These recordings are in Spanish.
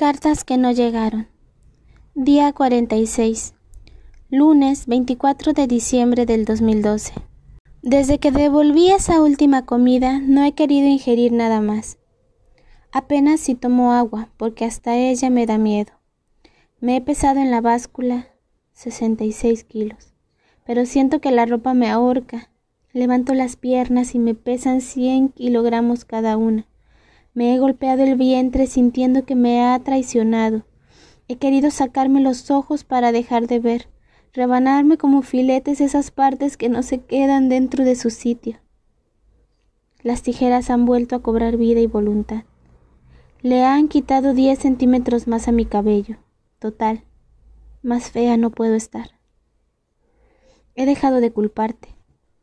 Cartas que no llegaron. Día 46. Lunes 24 de diciembre del 2012. Desde que devolví esa última comida no he querido ingerir nada más. Apenas si tomo agua, porque hasta ella me da miedo. Me he pesado en la báscula 66 kilos, pero siento que la ropa me ahorca. Levanto las piernas y me pesan 100 kilogramos cada una. Me he golpeado el vientre sintiendo que me ha traicionado. He querido sacarme los ojos para dejar de ver, rebanarme como filetes esas partes que no se quedan dentro de su sitio. Las tijeras han vuelto a cobrar vida y voluntad. Le han quitado diez centímetros más a mi cabello. Total, más fea no puedo estar. He dejado de culparte.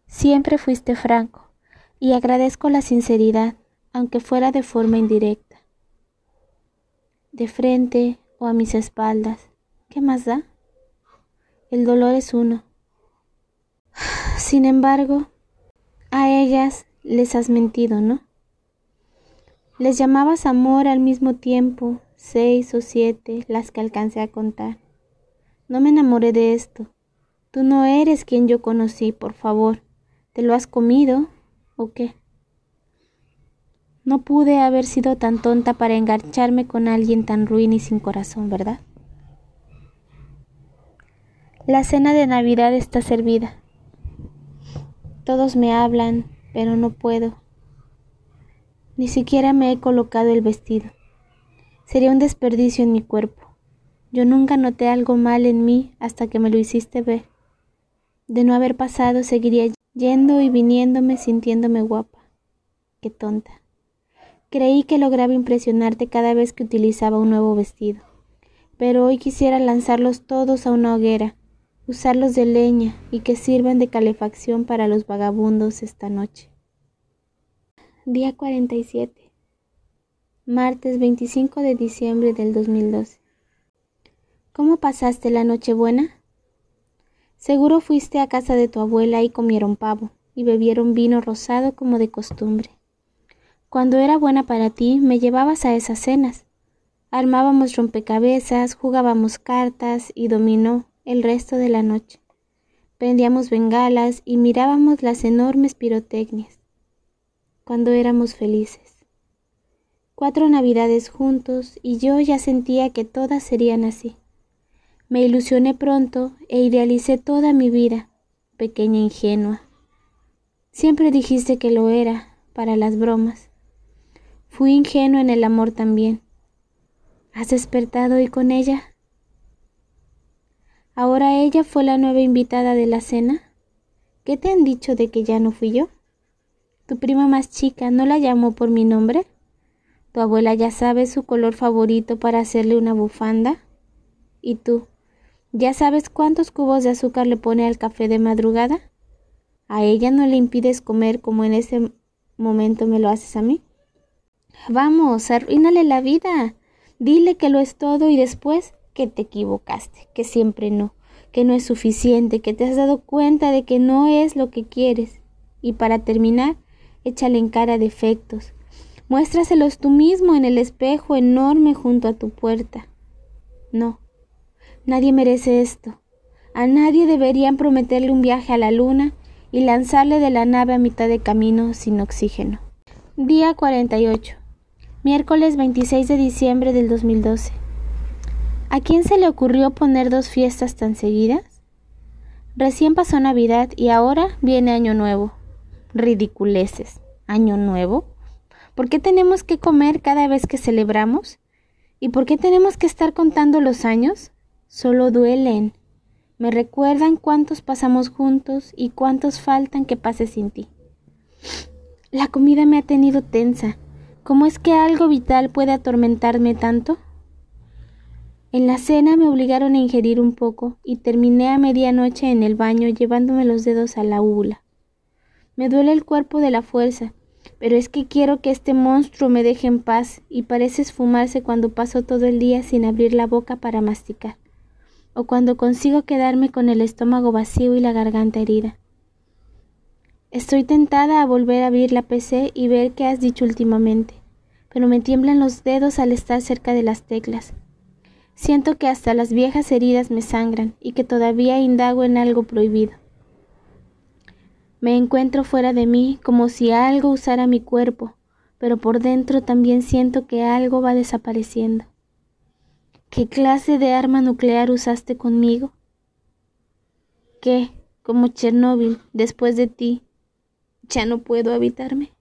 Siempre fuiste franco, y agradezco la sinceridad, aunque fuera de forma indirecta. De frente o a mis espaldas, ¿qué más da? El dolor es uno. Sin embargo, a ellas les has mentido, ¿no? Les llamabas amor al mismo tiempo, seis o siete, las que alcancé a contar. No me enamoré de esto. Tú no eres quien yo conocí, por favor. ¿Te lo has comido o qué? No pude haber sido tan tonta para engancharme con alguien tan ruin y sin corazón, ¿verdad? La cena de Navidad está servida. Todos me hablan, pero no puedo. Ni siquiera me he colocado el vestido. Sería un desperdicio en mi cuerpo. Yo nunca noté algo mal en mí hasta que me lo hiciste ver. De no haber pasado, seguiría yendo y viniéndome sintiéndome guapa. Qué tonta. Creí que lograba impresionarte cada vez que utilizaba un nuevo vestido, pero hoy quisiera lanzarlos todos a una hoguera, usarlos de leña y que sirvan de calefacción para los vagabundos esta noche. Día 47. Martes 25 de diciembre del 2012. ¿Cómo pasaste la noche buena? Seguro fuiste a casa de tu abuela y comieron pavo y bebieron vino rosado como de costumbre. Cuando era buena para ti, me llevabas a esas cenas. Armábamos rompecabezas, jugábamos cartas y dominó el resto de la noche. Prendíamos bengalas y mirábamos las enormes pirotecnias. Cuando éramos felices. Cuatro navidades juntos y yo ya sentía que todas serían así. Me ilusioné pronto e idealicé toda mi vida, pequeña ingenua. Siempre dijiste que lo era, para las bromas. Fui ingenuo en el amor también. ¿Has despertado hoy con ella? ¿Ahora ella fue la nueva invitada de la cena? ¿Qué te han dicho de que ya no fui yo? ¿Tu prima más chica no la llamó por mi nombre? ¿Tu abuela ya sabe su color favorito para hacerle una bufanda? ¿Y tú? ¿Ya sabes cuántos cubos de azúcar le pone al café de madrugada? ¿A ella no le impides comer como en ese momento me lo haces a mí? Vamos, arruínale la vida. Dile que lo es todo y después que te equivocaste, que siempre no, que no es suficiente, que te has dado cuenta de que no es lo que quieres. Y para terminar, échale en cara defectos. Muéstraselos tú mismo en el espejo enorme junto a tu puerta. No, nadie merece esto. A nadie deberían prometerle un viaje a la luna y lanzarle de la nave a mitad de camino sin oxígeno. Día 48. Miércoles 26 de diciembre del 2012. ¿A quién se le ocurrió poner dos fiestas tan seguidas? Recién pasó Navidad y ahora viene Año Nuevo. Ridiculeces. ¿Año Nuevo? ¿Por qué tenemos que comer cada vez que celebramos? ¿Y por qué tenemos que estar contando los años? Solo duelen. Me recuerdan cuántos pasamos juntos y cuántos faltan que pase sin ti. La comida me ha tenido tensa ¿Cómo es que algo vital puede atormentarme tanto? En la cena me obligaron a ingerir un poco y terminé a medianoche en el baño llevándome los dedos a la úvula. Me duele el cuerpo de la fuerza, pero es que quiero que este monstruo me deje en paz y parece esfumarse cuando paso todo el día sin abrir la boca para masticar, o cuando consigo quedarme con el estómago vacío y la garganta herida. Estoy tentada a volver a abrir la PC y ver qué has dicho últimamente, pero me tiemblan los dedos al estar cerca de las teclas. Siento que hasta las viejas heridas me sangran y que todavía indago en algo prohibido. Me encuentro fuera de mí como si algo usara mi cuerpo, pero por dentro también siento que algo va desapareciendo. ¿Qué clase de arma nuclear usaste conmigo? ¿Qué, como Chernóbil, después de ti, ya no puedo habitarme?